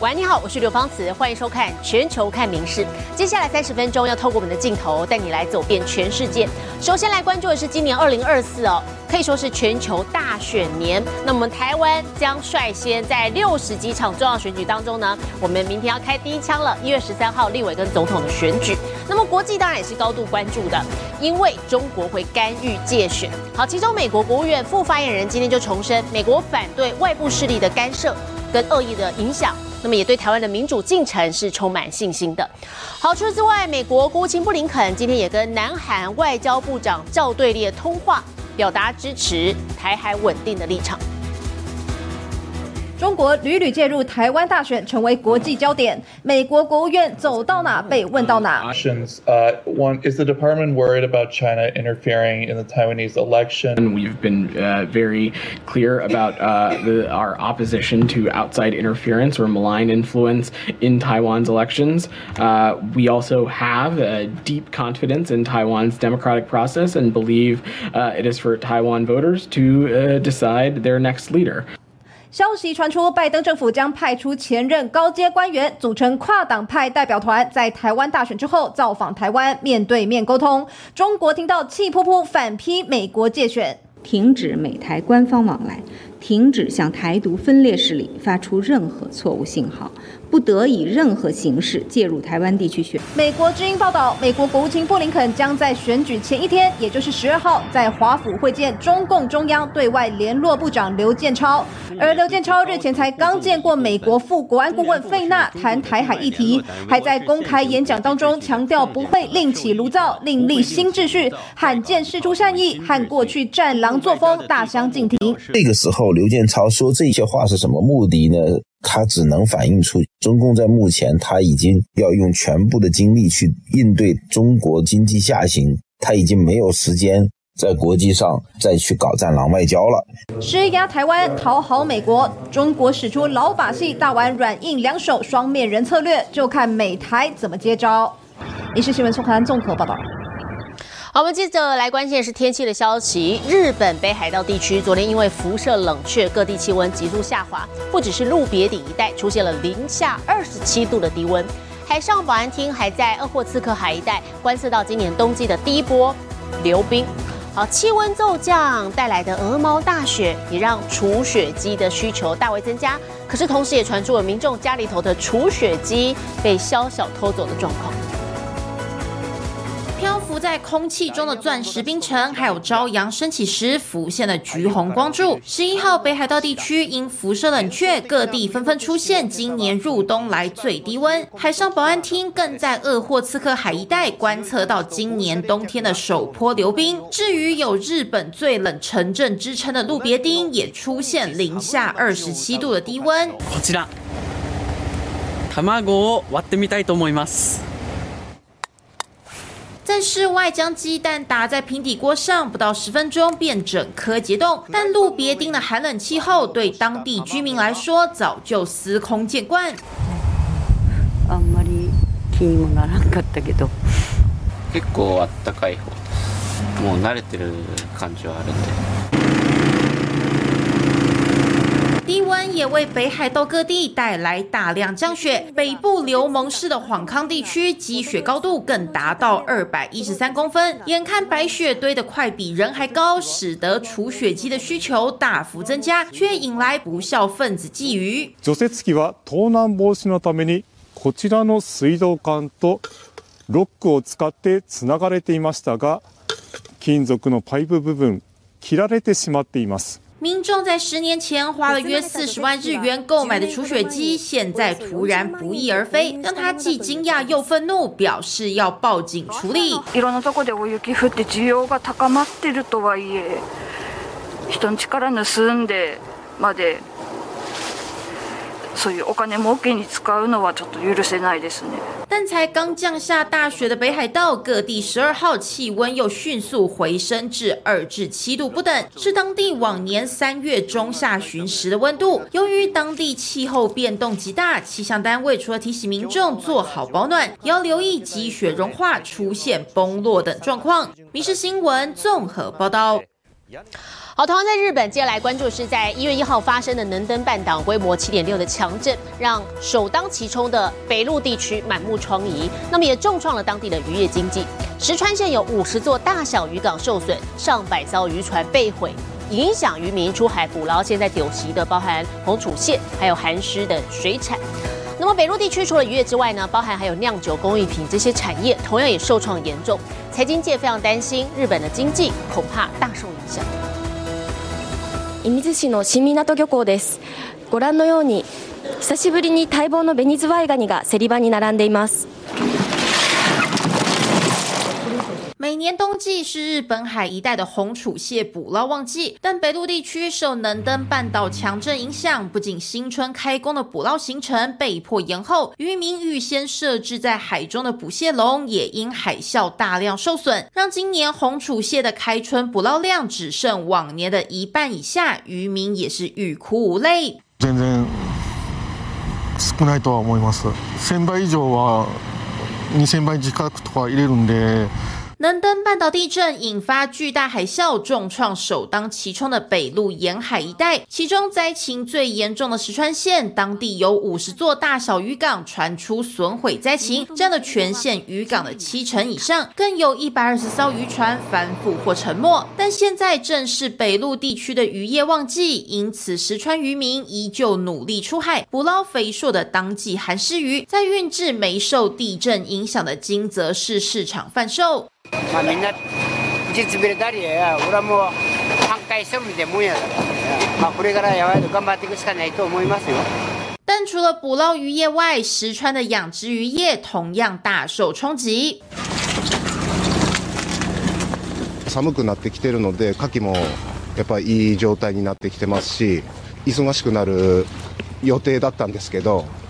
喂，你好，我是刘芳慈，欢迎收看《全球看名事》。接下来三十分钟要透过我们的镜头带你来走遍全世界。首先来关注的是今年二零二四哦，可以说是全球大选年。那我们台湾将率先在六十几场重要选举当中呢，我们明天要开第一枪了。一月十三号立委跟总统的选举，那么国际当然也是高度关注的，因为中国会干预借选。好，其中美国国务院副发言人今天就重申，美国反对外部势力的干涉跟恶意的影响。那么也对台湾的民主进程是充满信心的。好，除此之外，美国国务卿布林肯今天也跟南韩外交部长赵对列通话，表达支持台海稳定的立场。中国屡屡介入台湾大选，成为国际焦点。美国国务院走到哪被问到哪。Uh, one is the department worried about China interfering in the Taiwanese election. We've been uh, very clear about uh, the, our opposition to outside interference or malign influence in Taiwan's elections. Uh, we also have deep confidence in Taiwan's democratic process and believe uh, it is for Taiwan voters to uh, decide their next leader. 消息传出，拜登政府将派出前任高阶官员组成跨党派代表团，在台湾大选之后造访台湾，面对面沟通。中国听到气扑扑，反批美国借选，停止美台官方往来，停止向台独分裂势力发出任何错误信号。不得以任何形式介入台湾地区选。美国之音报道，美国国务卿布林肯将在选举前一天，也就是十二号，在华府会见中共中央对外联络部长刘建超。而刘建超日前才刚见过美国副国安顾问费纳，谈台海议题，还在公开演讲当中强调不会另起炉灶，另立新秩序，罕见释出善意，和过去战狼作风大相径庭。这个时候，刘建超说这些话是什么目的呢？他只能反映出中共在目前他已经要用全部的精力去应对中国经济下行，他已经没有时间在国际上再去搞战狼外交了。施压台湾讨好美国，中国使出老把戏，大玩软硬两手双面人策略，就看美台怎么接招。影视新闻从荷兰综合报道。好，我们接着来关心的是天气的消息。日本北海道地区昨天因为辐射冷却，各地气温急速下滑，不只是鹿别顶一带出现了零下二十七度的低温。海上保安厅还在鄂霍次克海一带观测到今年冬季的第一波流冰。好，气温骤降带来的鹅毛大雪，也让除雪机的需求大为增加。可是同时也传出了民众家里头的除雪机被宵小偷走的状况。漂浮在空气中的钻石冰城，还有朝阳升起时浮现的橘红光柱。十一号，北海道地区因辐射冷却，各地纷纷出现今年入冬来最低温。海上保安厅更在鄂霍次克海一带观测到今年冬天的首波流冰。至于有日本最冷城镇之称的路别町，也出现零下二十七度的低温。こちら、卵を割ってみたいと思います。 在室外将鸡蛋打在平底锅上，不到十分钟便整颗结冻。但路别町的寒冷气候对当地居民来说早就司空见惯。あんまり気にもならんかったけど。結構暖かい方。もう慣れてる感じはあるんで。 低温也为北海道各地带来大量降雪，北部流蒙市的晃康地区积雪高度更达到二百一十三公分，眼看白雪堆得快比人还高，使得除雪机的需求大幅增加，却引来不孝分子觊觎。除雪機は盗難防止のためにこちらの水道管とロックを使ってつながれていましたが、金属のパイプ部分切られてしまっています。 民众在十年前花了约四十万日元购买的除雪机，现在突然不翼而飞，让他既惊讶又愤怒，表示要报警处理。いろんなとこで大雪降って需要が高まってるとはいえ、人の力盗んでまで そういうお金儲けに使うのはちょっと許せないですね。但才刚降下大雪的北海道，各地十二号气温又迅速回升至二至七度不等，是当地往年三月中下旬时的温度。由于当地气候变动极大，气象单位除了提醒民众做好保暖，也要留意积雪融化、出现崩落等状况。民事新闻综合报道。 好，同样在日本，接下来关注是在一月一号发生的能登半岛规模七点六的强震，让首当其冲的北陆地区满目疮痍，那么也重创了当地的渔业经济。石川县有五十座大小渔港受损，上百艘渔船被毁，影响渔民出海捕捞现在丢席的包含红楚蟹还有寒湿的水产。那么北陆地区除了渔业之外呢，包含还有酿酒、工艺品这些产业，同样也受创严重。财经界非常担心，日本的经济恐怕大受影响。射水市の新港漁港です。ご覧のように久しぶりに待望のベニズワイガニが競り場に並んでいます。 年冬季是日本海一带的红楚蟹捕捞旺季，但北陆地区受能登半岛强震影响，不仅新春开工的捕捞行程被迫延后，渔民预先设置在海中的捕蟹笼也因海啸大量受损，让今年红楚蟹的开春捕捞量只剩往年的一半以下，渔民也是欲哭无泪。全然少ないとは思います。千倍以上は二千倍近くとか入れるんで。 能登半岛地震引发巨大海啸，重创首当其冲的北陆沿海一带。其中灾情最严重的石川县，当地有五十座大小渔港传出损毁灾情，占了全县渔港的七成以上，更有一百二十艘渔船翻覆或沉没。但现在正是北陆地区的渔业旺季，因此石川渔民依旧努力出海捕捞肥硕的当季寒湿鱼，在运至没受地震影响的金泽市市场贩售。まあみんな打ちつびれたりや俺はもう半壊してるみたいなもんやからまあこれからやばいと頑張っていくしかないと思いますよ。但除了捕捞渔业外，石川的养殖渔业同样大受冲击。寒くなってきてるので、牡蠣もやっぱりいい状態になってきてますし、忙しくなる予定だったんですけど。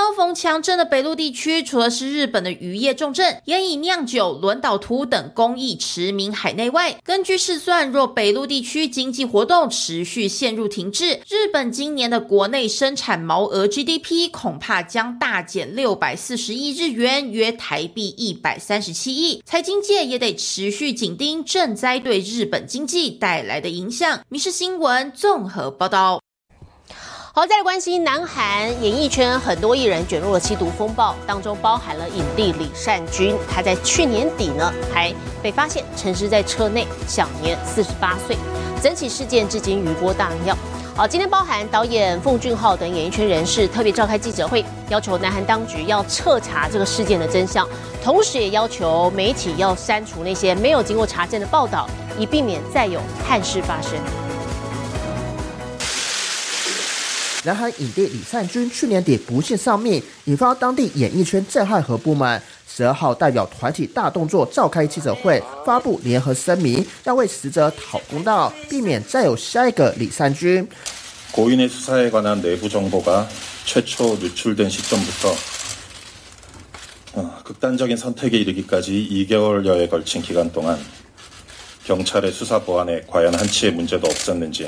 遭逢强震的北陆地区，除了是日本的渔业重镇，也以酿酒、轮岛图等工艺驰名海内外。根据试算，若北陆地区经济活动持续陷入停滞，日本今年的国内生产毛额 GDP 恐怕将大减六百四十亿日元，约台币一百三十七亿。财经界也得持续紧盯震灾对日本经济带来的影响。民事新闻综合报道。好，再来关心南韩演艺圈很多艺人卷入了吸毒风暴，当中包含了影帝李善均。他在去年底呢，还被发现沉尸在车内，享年四十八岁。整起事件至今余波荡漾。好，今天包含导演奉俊昊等演艺圈人士特别召开记者会，要求南韩当局要彻查这个事件的真相，同时也要求媒体要删除那些没有经过查证的报道，以避免再有憾事发生。南韩影帝李善均去年底不幸丧命，引发当地演艺圈震撼和不满。十二号代表团体大动作召开记者会，发布联合声明，要为死者讨公道，避免再有下一个李善均。고인의수사에관한내부정보가최초유출된시점부터극단적인선택에이르기까지2개월여에걸친기간동안경찰의수사보안에과연한치의문제도없었는지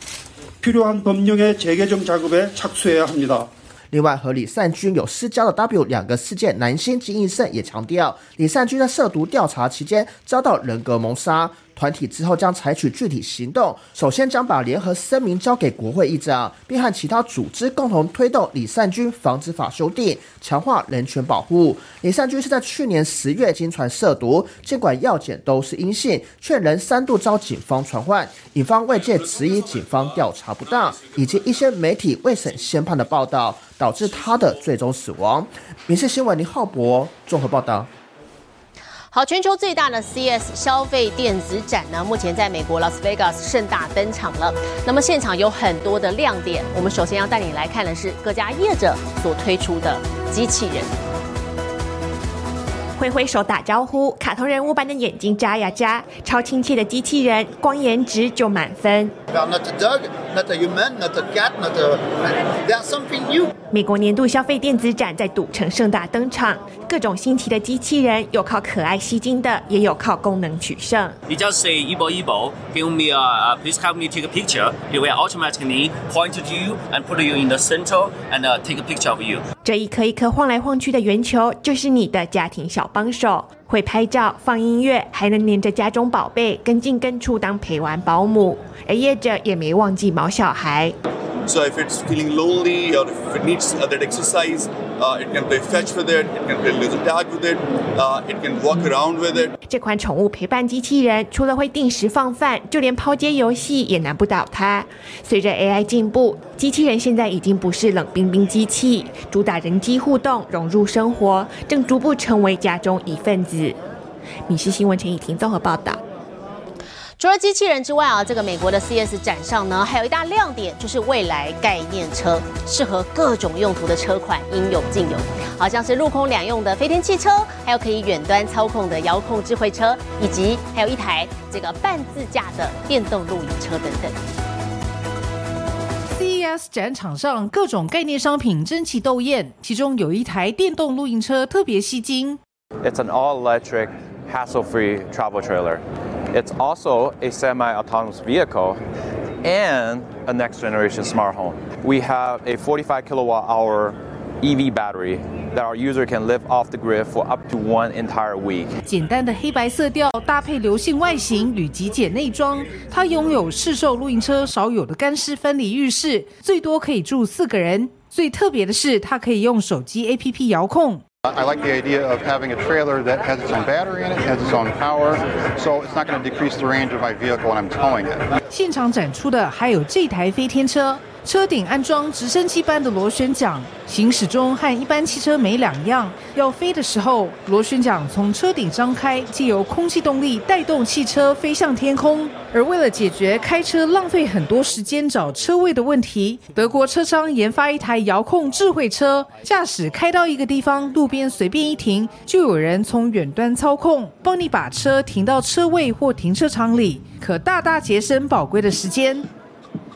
另外，和李善均有私交的 W 两个事件男星金义胜也强调，李善均在涉毒调查期间遭到人格谋杀。团体之后将采取具体行动，首先将把联合声明交给国会议长，并和其他组织共同推动李善均防止法修订，强化人权保护。李善均是在去年十月经传涉毒，尽管药检都是阴性，却仍三度遭警方传唤，警方外界质疑警方调查不当，以及一些媒体未审先判的报道，导致他的最终死亡。民事新闻林浩博综合报道。好，全球最大的 CES 消费电子展呢，目前在美国 Las Vegas 盛大登场了。那么现场有很多的亮点，我们首先要带你来看的是各家业者所推出的机器人。挥挥手打招呼，卡通人物般的眼睛眨呀眨，超亲切的机器人，光颜值就满分。not a dog, not a human, not a cat, not a. There's something new. 美国年度消费电子展在赌城盛大登场，各种新奇的机器人，有靠可爱吸睛的，也有靠功能取胜。You just say Ebo Ebo, give me a, uh, please help me take a picture. It will automatically point to you and put you in the center and uh, take a picture of you. 这一颗一颗晃来晃去的圆球，就是你的家庭小帮手，会拍照、放音乐，还能黏着家中宝贝，跟进跟出当陪玩保姆。而业者也没忘记毛小孩。So if it's feeling lonely or if it needs uh, that exercise, uh, it can play fetch with it, it can play little tag with it, uh, it can walk around with it. 这款宠物陪伴机器人，除了会定时放饭，就连抛接游戏也难不倒它。随着 AI 进步，机器人现在已经不是冷冰冰机器，主打人机互动，融入生活，正逐步成为家中一份子。米氏新闻陈以婷综合报道。除了机器人之外啊，这个美国的 CES 展上呢，还有一大亮点就是未来概念车，适合各种用途的车款应有尽有，好像是陆空两用的飞天汽车，还有可以远端操控的遥控智慧车，以及还有一台这个半自驾的电动露营车等等。CES 展场上各种概念商品争奇斗艳，其中有一台电动露营车特别吸睛。It's an all-electric, hassle-free travel trailer. It's also a semi-autonomous vehicle and a next-generation smart home. We have a 45 kilowatt-hour EV battery that our user can live off the grid for up to one entire week. 简单的黑白色调搭配流线外形与极简内装，它拥有市售露营车少有的干湿分离浴室，最多可以住四个人。最特别的是，它可以用手机 APP 遥控。 I like the idea of having a trailer that has its own battery in it, has its own power, so it's not going to decrease the range of my vehicle when I'm towing it. 现场展出的还有这台飞天车， 车顶安装直升机般的螺旋桨，行驶中和一般汽车没两样。要飞的时候，螺旋桨从车顶张开，借由空气动力带动汽车飞向天空。而为了解决开车浪费很多时间找车位的问题，德国车商研发一台遥控智慧车，驾驶开到一个地方，路边随便一停，就有人从远端操控，帮你把车停到车位或停车场里，可大大节省宝贵的时间。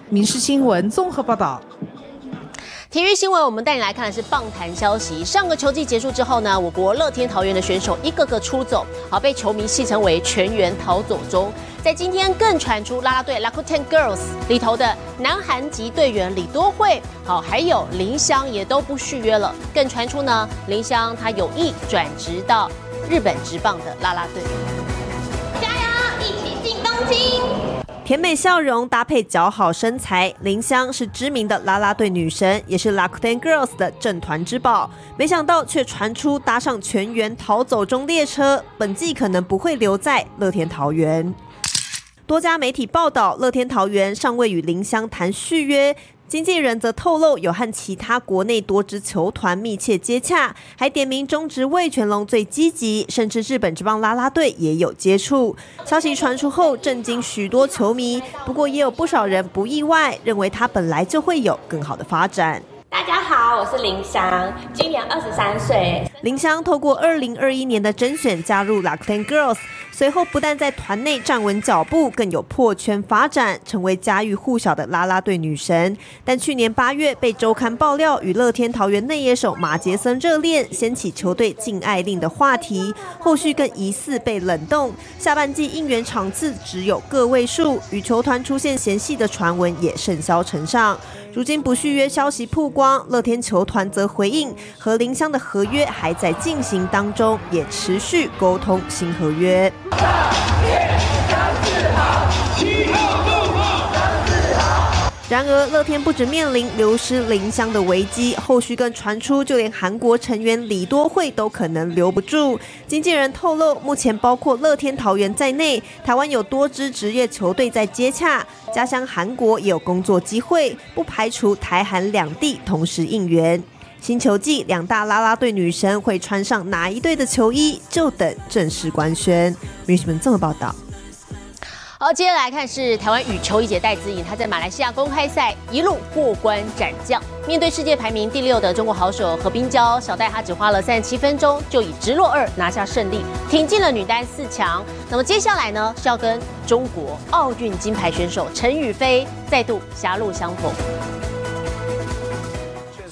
民事新闻综合报道。体育新闻，我们带你来看的是棒坛消息。上个球季结束之后呢，我国乐天桃园的选手一个个出走，好被球迷戏称为全员逃走中。在今天更传出啦啦队 Rakuten Girls 里头的南韩籍队员李多惠，好还有林湘也都不续约了。更传出呢，林湘她有意转职到日本职棒的啦啦队。加油，一起进东京！甜美笑容搭配姣好身材，林香是知名的啦啦队女神，也是 Rakuten Girls 的正团之宝。没想到却传出搭上全员逃走中列车，本季可能不会留在乐天桃园。多家媒体报道，乐天桃园尚未与林香谈续约。经纪人则透露，有和其他国内多支球团密切接洽，还点名中职魏全龙最积极，甚至日本职棒拉拉队也有接触。消息传出后，震惊许多球迷，不过也有不少人不意外，认为他本来就会有更好的发展。大家好，我是林湘，今年二十三岁。林湘透过二零二一年的甄选加入 Rakuten Girls，随后不但在团内站稳脚步，更有破圈发展，成为家喻户晓的啦啦队女神。但去年八月被周刊爆料与乐天桃园内野手马杰森热恋，掀起球队禁爱令的话题，后续更疑似被冷冻。下半季应援场次只有个位数，与球团出现嫌隙的传闻也甚嚣尘上。如今不续约消息曝光，乐天球团则回应，和林香的合约还在进行当中，也持续沟通新合约。然而，乐天不止面临流失林香的危机，后续更传出，就连韩国成员李多惠都可能留不住。经纪人透露，目前包括乐天桃园在内，台湾有多支职业球队在接洽，家乡韩国也有工作机会，不排除台韩两地同时应援。新球季两大啦啦队女神会穿上哪一队的球衣，就等正式官宣。女士们这么报道。好，接下来看是台湾羽球一姐戴资颖，她在马来西亚公开赛一路过关斩将，面对世界排名第六的中国好手何冰娇，小戴她只花了三十七分钟就以直落二拿下胜利，挺进了女单四强。那么接下来呢是要跟中国奥运金牌选手陈雨菲再度狭路相逢。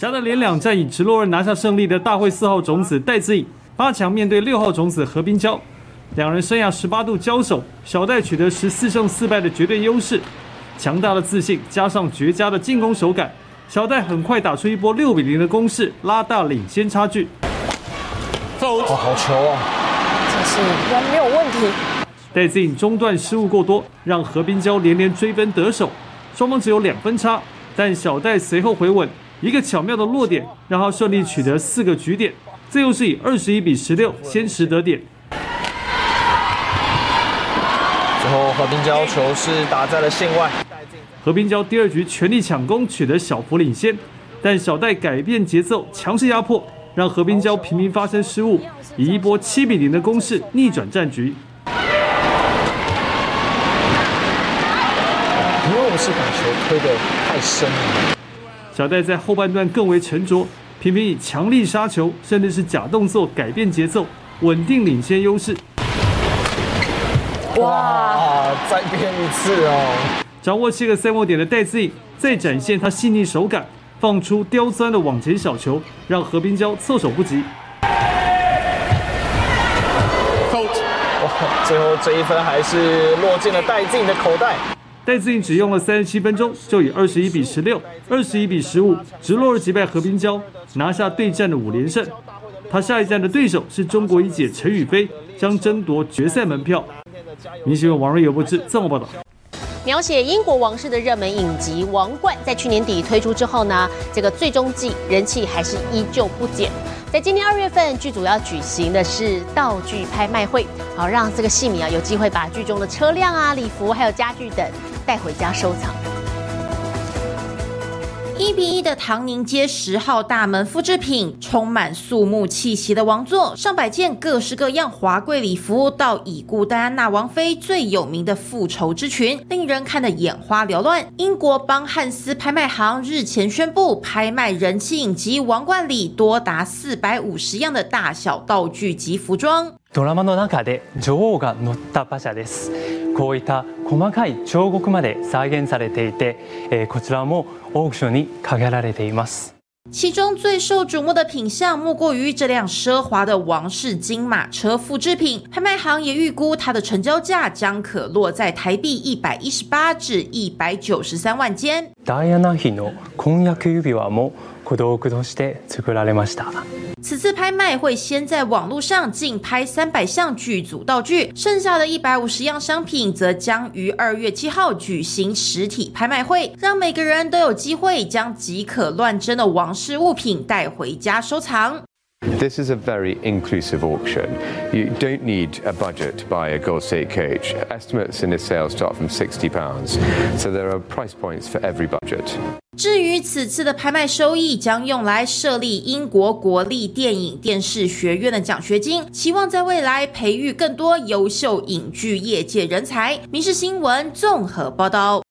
小戴连两战以直落二拿下胜利的大会四号种子戴资颖，八强面对六号种子何冰娇。两人生涯十八度交手，小戴取得十四胜四败的绝对优势。强大的自信加上绝佳的进攻手感，小戴很快打出一波六比零的攻势，拉大领先差距。哦，好球啊！这是应该没有问题。戴资颖中段失误过多，让何冰娇连连追分得手，双方只有两分差。但小戴随后回稳，一个巧妙的落点，让他顺利取得四个局点，最后是以二十一比十六先取得点。最后何冰娇球是打在了线外。何冰娇第二局全力抢攻，取得小幅领先，但小戴改变节奏，强势压迫，让何冰娇频频发生失误，以一波七比零的攻势逆转战局。因为我是把球推得太深了。小戴在后半段更为沉着，频频以强力杀球，甚至是假动作改变节奏，稳定领先优势。哇！再变一次哦！掌握七个赛末点的戴资颖，再展现他细腻手感，放出刁钻的往前小球，让何冰娇措手不及。哇！最后这一分还是落进了戴资颖的口袋。戴资颖只用了三十七分钟，就以二十一比十六、二十一比十五直落二击败何冰娇，拿下对战的五连胜。他下一站的对手是中国一姐陈雨菲，将争夺决赛门票。明新闻王瑞友不知这么报道。描写英国王室的热门影集《王冠》在去年底推出之后呢，这个最终季人气还是依旧不减。在今年二月份，剧组要举行的是道具拍卖会，好让这个戏迷啊有机会把剧中的车辆啊、礼服还有家具等带回家收藏。一比一的唐宁街十号大门复制品，充满肃穆气息的王座，上百件各式各样华贵礼服，到已故戴安娜王妃最有名的复仇之裙，令人看得眼花缭乱。英国邦汉斯拍卖行日前宣布，拍卖人气影集《王冠》里多达四百五十样的大小道具及服装。ドラマの中で女王が乗った馬車ですこういった細かい彫刻まで再現されていて、えー、こちらもオークションにかけられています其中最受瞩目的品相，莫过于这辆奢华的王室金马车复制品。拍卖行也预估它的成交价将可落在台币一百一十八至一百九十三万间。ダイアナ妃の婚約指輪も小道具として作られました。此次拍卖会先在网络上竞拍三百项剧组道具，剩下的一百五十样商品则将于二月七号举行实体拍卖会，让每个人都有机会将即可乱真的王室物品带回家收藏。 This is a very inclusive auction. You don't need a budget to buy a gold state cage. Estimates in this sale start from £60, so there are price points for every budget. 至于此次的拍卖收益将用来设立英国国立电影电视学院的奖学金，期望在未来培育更多优秀影剧业界人才。民事新闻综合报道。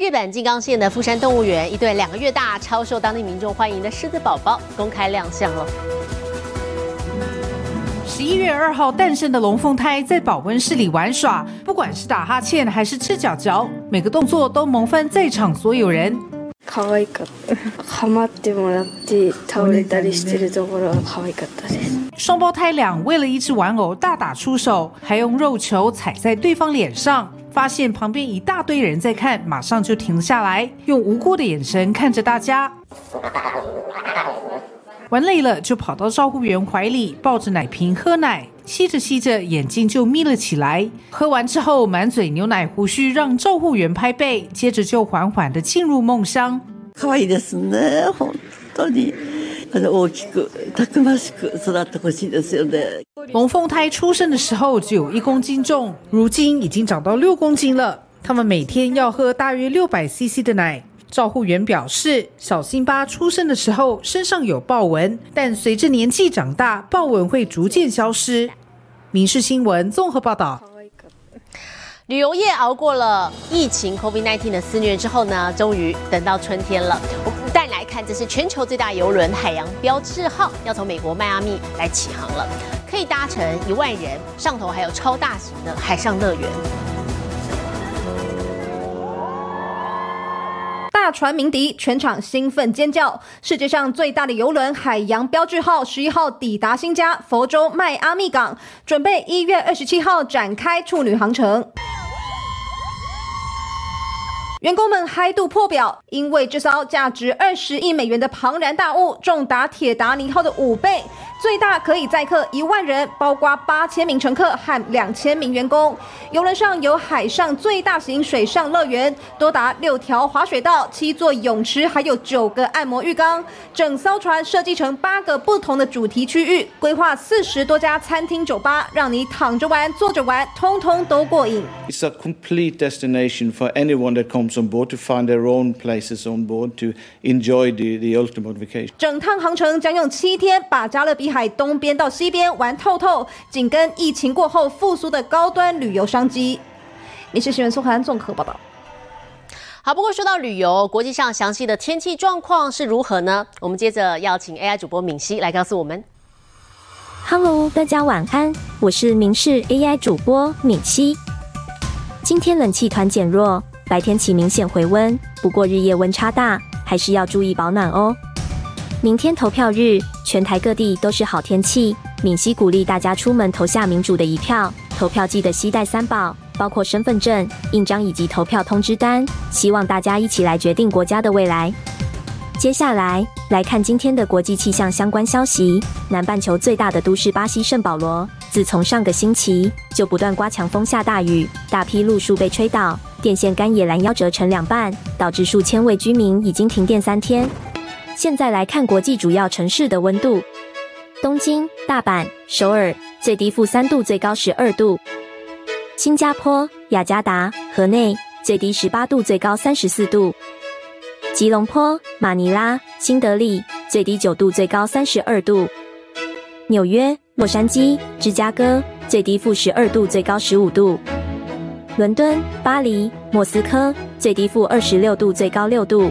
日本静冈县的富山动物园，一对两个月大、超受当地民众欢迎的狮子宝宝公开亮相了。十一月二号诞生的龙凤胎在保温室里玩耍，不管是打哈欠还是赤脚脚，每个动作都萌翻在场所有人。可愛かった。ハマってもらって倒れたりしてるところが可愛かったです。双胞胎俩为了一只玩偶大打出手，还用肉球踩在对方脸上。发现旁边一大堆人在看，马上就停了下来，用无辜的眼神看着大家。 玩累了，就跑到照护员怀里，抱着奶瓶喝奶，吸着吸着，眼睛就眯了起来。喝完之后，满嘴牛奶胡须，让照护员拍背，接着就缓缓的进入梦乡。可愛いですね、本当に。大きくたくましく育ってほしいですよね。龙凤胎出生的时候只有一公斤重，如今已经长到六公斤了。他们每天要喝大约六百 CC 的奶。 照护员表示，小辛巴出生的时候身上有豹纹，但随着年纪长大，豹纹会逐渐消失。民事新闻综合报道。旅游业熬过了疫情 COVID-19 的肆虐之后呢，终于等到春天了。我们带你来看，这是全球最大游轮海洋标志号要从美国迈阿密来起航了，可以搭乘一万人，上头还有超大型的海上乐园。船鸣笛，全场兴奋尖叫。世界上最大的游轮海洋标志号十一号抵达新加佛州迈阿密港，准备一月二十七号展开处女航程。员工们嗨度破表，因为这艘价值二十亿美元的庞然大物，重达铁达尼号的五倍，最大可以载客一万人，包括八千名乘客和两千名员工。游轮上有海上最大型水上乐园，多达六条滑水道、七座泳池，还有九个按摩浴缸。整艘船设计成八个不同的主题区域，规划四十多家餐厅、酒吧，让你躺着玩、坐着玩，通通都过瘾。It's a complete destination for anyone that comes on board to find their own places on board to enjoy the, the ultimate vacation. 整趟航程将用七天，把加勒比海东边到西边玩透透，紧跟疫情过后复苏的高端旅游商机。你是新闻苏涵综合报道。好，不过说到旅游，国际上详细的天气状况是如何呢？我们接着要请 AI 主播敏熙来告诉我们。Hello，大家晚安，我是明视 AI 主播敏熙。今天冷气团减弱，白天起明显回温，不过日夜温差大，还是要注意保暖哦。明天投票日，全台各地都是好天气。敏熙鼓励大家出门投下民主的一票，投票记得携带三宝，包括身份证、印章以及投票通知单。希望大家一起来决定国家的未来。接下来来看今天的国际气象相关消息。南半球最大的都市巴西圣保罗，自从上个星期就不断刮强风下大雨，大批路树被吹倒，电线杆也拦腰折成两半，导致数千位居民已经停电三天。现在来看国际主要城市的温度：东京、大阪、首尔，最低负三度，最高十二度；新加坡、雅加达、河内，最低十八度，最高三十四度。吉隆坡、马尼拉、新德里，最低九度，最高三十二度；纽约、洛杉矶、芝加哥，最低负十二度，最高十五度；伦敦、巴黎、莫斯科，最低负二十六度，最高六度。